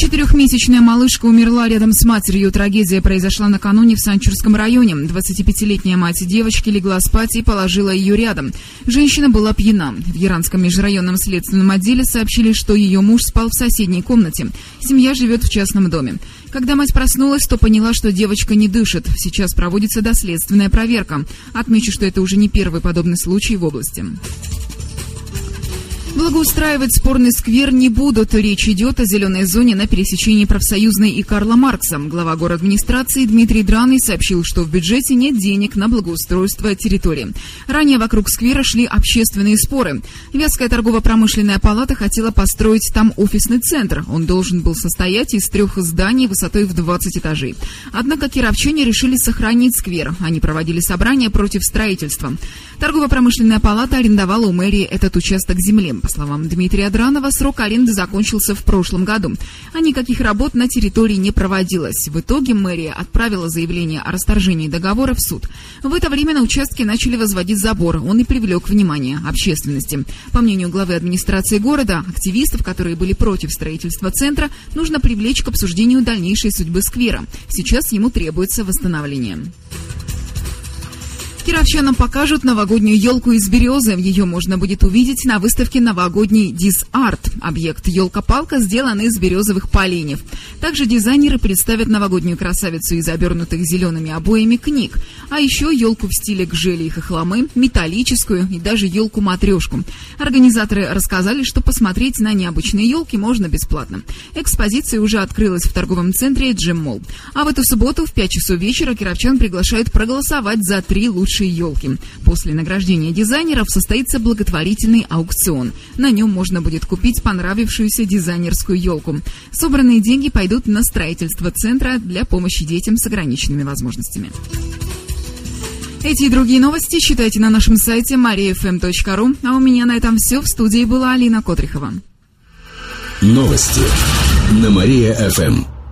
Четырехмесячная малышка умерла рядом с матерью. Трагедия произошла накануне в Санчурском районе. 25-летняя мать девочки легла спать и положила ее рядом. Женщина была пьяна. В Яранском межрайонном следственном отделе сообщили, что ее муж спал в соседней комнате. Семья живет в частном доме. Когда мать проснулась, то поняла, что девочка не дышит. Сейчас проводится доследственная проверка. Отмечу, что это уже не первый подобный случай в области. Благоустраивать спорный сквер не будут. Речь идет о зеленой зоне на пересечении профсоюзной и Карла Маркса. Глава город администрации Дмитрий Драный сообщил, что в бюджете нет денег на благоустройство территории. Ранее вокруг сквера шли общественные споры. Вятская торгово-промышленная палата хотела построить там офисный центр. Он должен был состоять из трех зданий высотой в 20 этажей. Однако кировчане решили сохранить сквер. Они проводили собрания против строительства. Торгово-промышленная палата арендовала у мэрии этот участок земли. Словам Дмитрия Дранова, срок аренды закончился в прошлом году, а никаких работ на территории не проводилось. В итоге мэрия отправила заявление о расторжении договора в суд. В это время на участке начали возводить забор. Он и привлек внимание общественности. По мнению главы администрации города, активистов, которые были против строительства центра, нужно привлечь к обсуждению дальнейшей судьбы сквера. Сейчас ему требуется восстановление. Кировчанам покажут новогоднюю елку из березы. Ее можно будет увидеть на выставке новогодний дизарт. Объект елка-палка сделан из березовых поленьев. Также дизайнеры представят новогоднюю красавицу из обернутых зелеными обоями книг. А еще елку в стиле гжели и хохломы, металлическую и даже елку-матрешку. Организаторы рассказали, что посмотреть на необычные елки можно бесплатно. Экспозиция уже открылась в торговом центре Джем Молл. А в эту субботу в 5 часов вечера кировчан приглашают проголосовать за три лучшие лучшие елки. После награждения дизайнеров состоится благотворительный аукцион. На нем можно будет купить понравившуюся дизайнерскую елку. Собранные деньги пойдут на строительство центра для помощи детям с ограниченными возможностями. Эти и другие новости читайте на нашем сайте mariafm.ru. А у меня на этом все. В студии была Алина Котрихова. Новости на Мария-ФМ.